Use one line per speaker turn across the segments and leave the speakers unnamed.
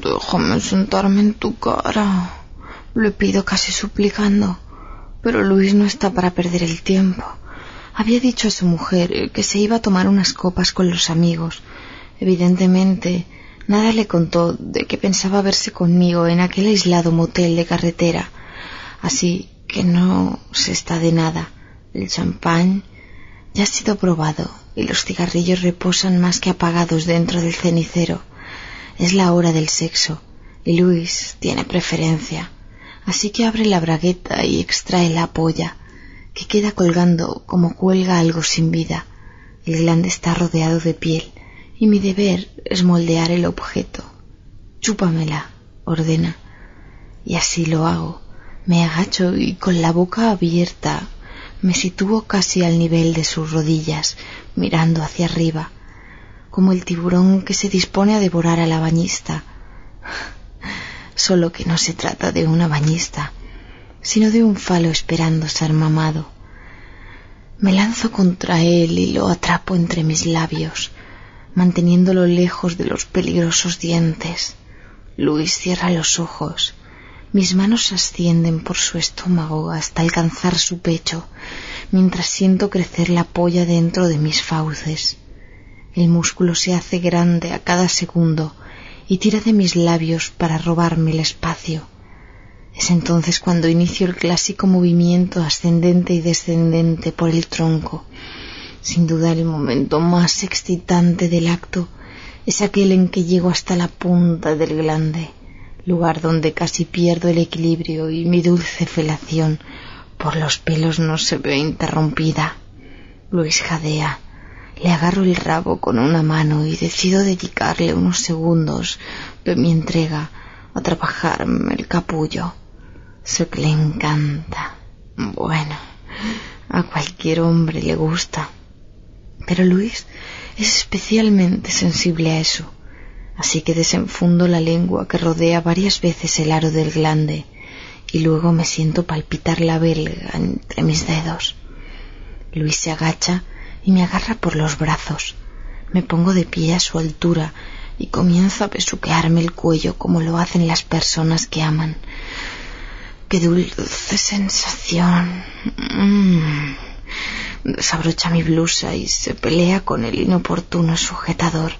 Déjame sentarme en tu cara. Le pido casi suplicando. Pero Luis no está para perder el tiempo. Había dicho a su mujer que se iba a tomar unas copas con los amigos. Evidentemente, nada le contó de que pensaba verse conmigo en aquel aislado motel de carretera. Así que no se está de nada. El champán ya ha sido probado y los cigarrillos reposan más que apagados dentro del cenicero. Es la hora del sexo y Luis tiene preferencia. Así que abre la bragueta y extrae la polla, que queda colgando como cuelga algo sin vida. El glande está rodeado de piel y mi deber es moldear el objeto. Chúpamela, ordena. Y así lo hago. Me agacho y con la boca abierta me sitúo casi al nivel de sus rodillas, mirando hacia arriba, como el tiburón que se dispone a devorar a la bañista solo que no se trata de una bañista, sino de un falo esperando ser mamado. Me lanzo contra él y lo atrapo entre mis labios, manteniéndolo lejos de los peligrosos dientes. Luis cierra los ojos. Mis manos ascienden por su estómago hasta alcanzar su pecho, mientras siento crecer la polla dentro de mis fauces. El músculo se hace grande a cada segundo y tira de mis labios para robarme el espacio. Es entonces cuando inicio el clásico movimiento ascendente y descendente por el tronco. Sin duda el momento más excitante del acto es aquel en que llego hasta la punta del glande, lugar donde casi pierdo el equilibrio y mi dulce felación por los pelos no se ve interrumpida. Luis jadea, le agarro el rabo con una mano y decido dedicarle unos segundos de mi entrega a trabajarme el capullo. Sé que le encanta. Bueno, a cualquier hombre le gusta. Pero Luis es especialmente sensible a eso, así que desenfundo la lengua que rodea varias veces el aro del glande y luego me siento palpitar la belga entre mis dedos. Luis se agacha y me agarra por los brazos. Me pongo de pie a su altura y comienzo a besuquearme el cuello como lo hacen las personas que aman. Qué dulce sensación. Mm. Desabrocha mi blusa y se pelea con el inoportuno sujetador.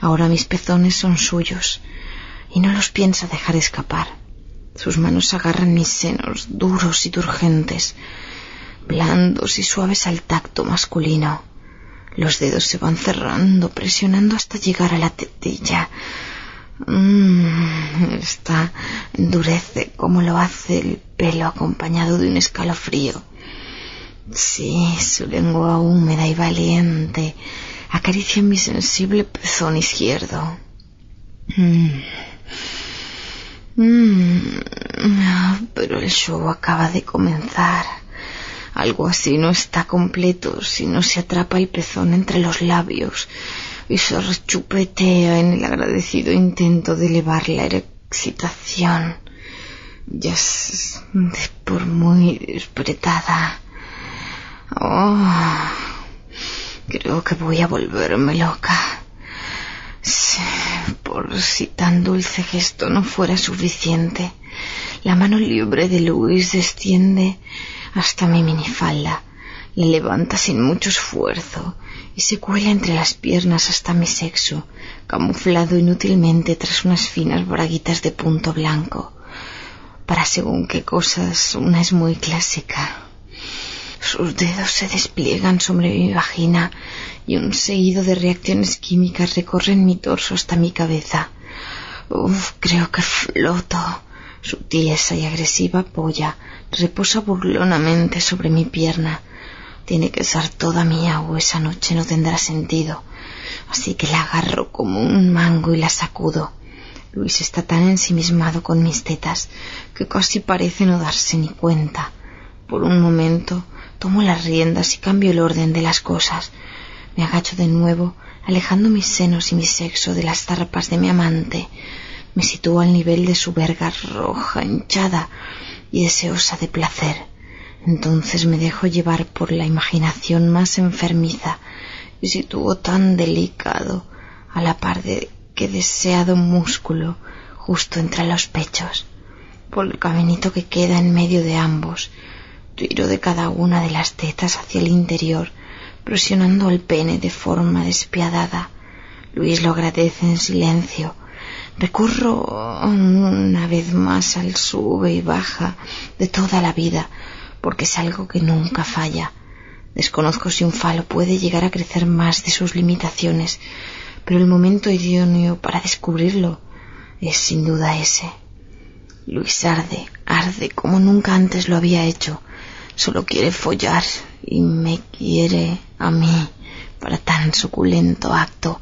Ahora mis pezones son suyos y no los piensa dejar escapar. Sus manos agarran mis senos duros y turgentes blandos y suaves al tacto masculino. Los dedos se van cerrando, presionando hasta llegar a la tetilla. Mm, esta endurece como lo hace el pelo acompañado de un escalofrío. Sí, su lengua húmeda y valiente acaricia mi sensible pezón izquierdo. Mm. Mm. Pero el show acaba de comenzar. Algo así no está completo si no se atrapa el pezón entre los labios y se rechupetea en el agradecido intento de elevar la excitación. Ya es por muy despretada. Oh, creo que voy a volverme loca. por si tan dulce gesto no fuera suficiente, la mano libre de Luis desciende hasta mi minifalda. Le levanta sin mucho esfuerzo y se cuela entre las piernas hasta mi sexo, camuflado inútilmente tras unas finas braguitas de punto blanco. Para según qué cosas, una es muy clásica. Sus dedos se despliegan sobre mi vagina y un seguido de reacciones químicas recorren mi torso hasta mi cabeza. Uf, creo que floto. Su tiesa y agresiva polla reposa burlonamente sobre mi pierna. Tiene que ser toda mía o esa noche no tendrá sentido. Así que la agarro como un mango y la sacudo. Luis está tan ensimismado con mis tetas que casi parece no darse ni cuenta. Por un momento tomo las riendas y cambio el orden de las cosas. Me agacho de nuevo, alejando mis senos y mi sexo de las zarpas de mi amante. Me sitúo al nivel de su verga roja, hinchada, y deseosa de placer. Entonces me dejo llevar por la imaginación más enfermiza y sitúo tan delicado a la par de que deseado músculo justo entre los pechos, por el caminito que queda en medio de ambos, tiro de cada una de las tetas hacia el interior, presionando el pene de forma despiadada. Luis lo agradece en silencio. Recurro una vez más al sube y baja de toda la vida, porque es algo que nunca falla. Desconozco si un falo puede llegar a crecer más de sus limitaciones, pero el momento idóneo para descubrirlo es sin duda ese. Luis arde, arde como nunca antes lo había hecho. Solo quiere follar y me quiere a mí para tan suculento acto.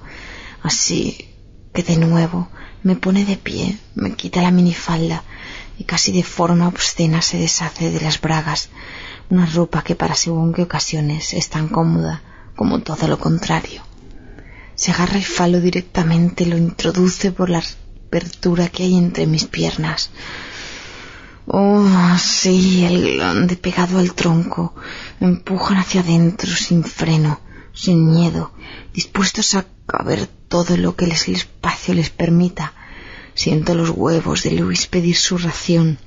Así que de nuevo me pone de pie, me quita la minifalda y casi de forma obscena se deshace de las bragas, una ropa que para según qué ocasiones es tan cómoda como todo lo contrario. Se agarra el falo directamente, lo introduce por la apertura que hay entre mis piernas. Oh, sí, el glande pegado al tronco. empujan hacia adentro sin freno, sin miedo, dispuestos a caber todo lo que el espacio les permita. Siento los huevos de Luis pedir su ración.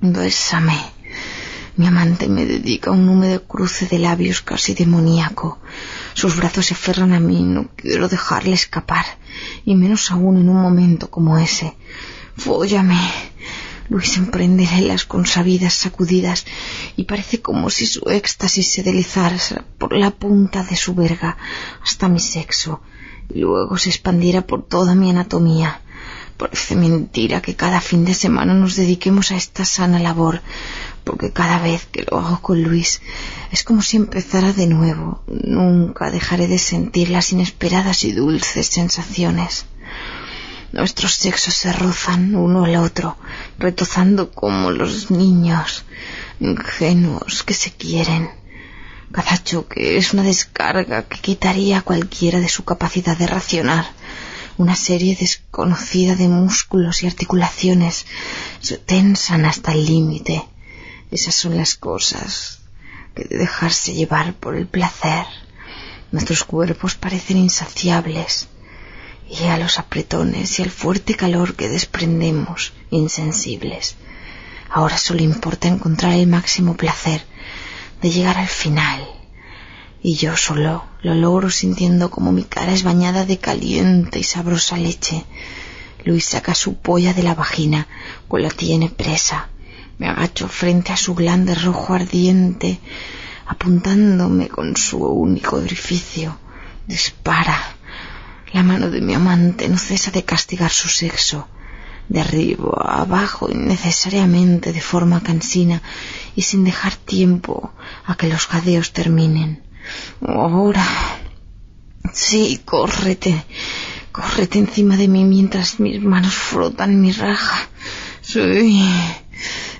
Bésame. Mi amante me dedica un húmedo cruce de labios casi demoníaco. Sus brazos se aferran a mí, no quiero dejarle escapar, y menos aún en un momento como ese. Fóllame. Luis emprende las consabidas sacudidas y parece como si su éxtasis se deslizara por la punta de su verga hasta mi sexo y luego se expandiera por toda mi anatomía. Parece mentira que cada fin de semana nos dediquemos a esta sana labor, porque cada vez que lo hago con Luis es como si empezara de nuevo. Nunca dejaré de sentir las inesperadas y dulces sensaciones. Nuestros sexos se rozan uno al otro, retozando como los niños ingenuos que se quieren. Cada choque es una descarga que quitaría a cualquiera de su capacidad de racionar una serie desconocida de músculos y articulaciones se tensan hasta el límite. Esas son las cosas que de dejarse llevar por el placer. Nuestros cuerpos parecen insaciables y a los apretones y al fuerte calor que desprendemos insensibles. Ahora solo importa encontrar el máximo placer de llegar al final y yo solo lo logro sintiendo como mi cara es bañada de caliente y sabrosa leche. Luis saca su polla de la vagina, pues la tiene presa. Me agacho frente a su glande rojo ardiente, apuntándome con su único orificio. Dispara. La mano de mi amante no cesa de castigar su sexo. De arriba a abajo, innecesariamente, de forma cansina, y sin dejar tiempo a que los jadeos terminen. Ahora. Sí, córrete. Córrete encima de mí mientras mis manos frotan mi raja. Sí.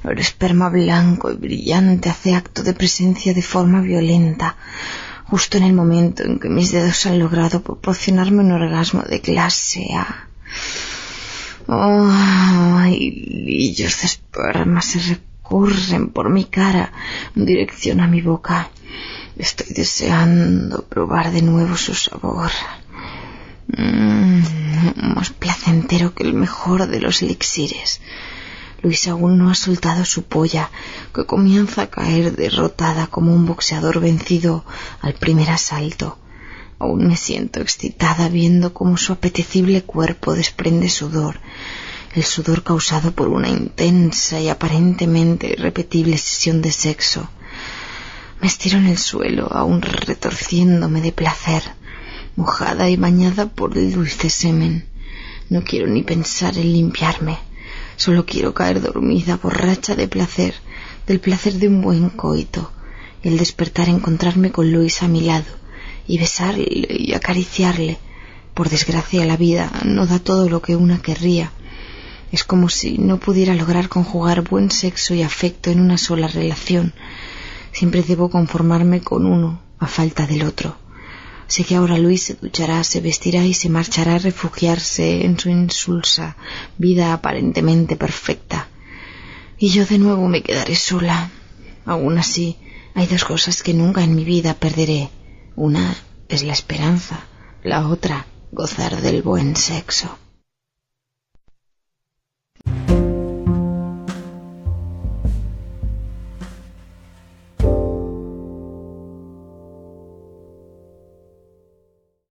El esperma blanco y brillante hace acto de presencia de forma violenta, justo en el momento en que mis dedos han logrado proporcionarme un orgasmo de clase A. Oh, lillos de esperma se recurren por mi cara en dirección a mi boca. Estoy deseando probar de nuevo su sabor. Mm, más placentero que el mejor de los elixires. Luis aún no ha soltado su polla, que comienza a caer derrotada como un boxeador vencido al primer asalto. Aún me siento excitada viendo cómo su apetecible cuerpo desprende sudor, el sudor causado por una intensa y aparentemente irrepetible sesión de sexo. Me estiro en el suelo, aún retorciéndome de placer, mojada y bañada por el dulce semen. No quiero ni pensar en limpiarme. Solo quiero caer dormida, borracha de placer, del placer de un buen coito, el despertar encontrarme con Luis a mi lado, y besarle y acariciarle. Por desgracia la vida no da todo lo que una querría. Es como si no pudiera lograr conjugar buen sexo y afecto en una sola relación, Siempre debo conformarme con uno a falta del otro. Sé que ahora Luis se duchará, se vestirá y se marchará a refugiarse en su insulsa vida aparentemente perfecta. Y yo de nuevo me quedaré sola. Aún así, hay dos cosas que nunca en mi vida perderé. Una es la esperanza, la otra gozar del buen sexo.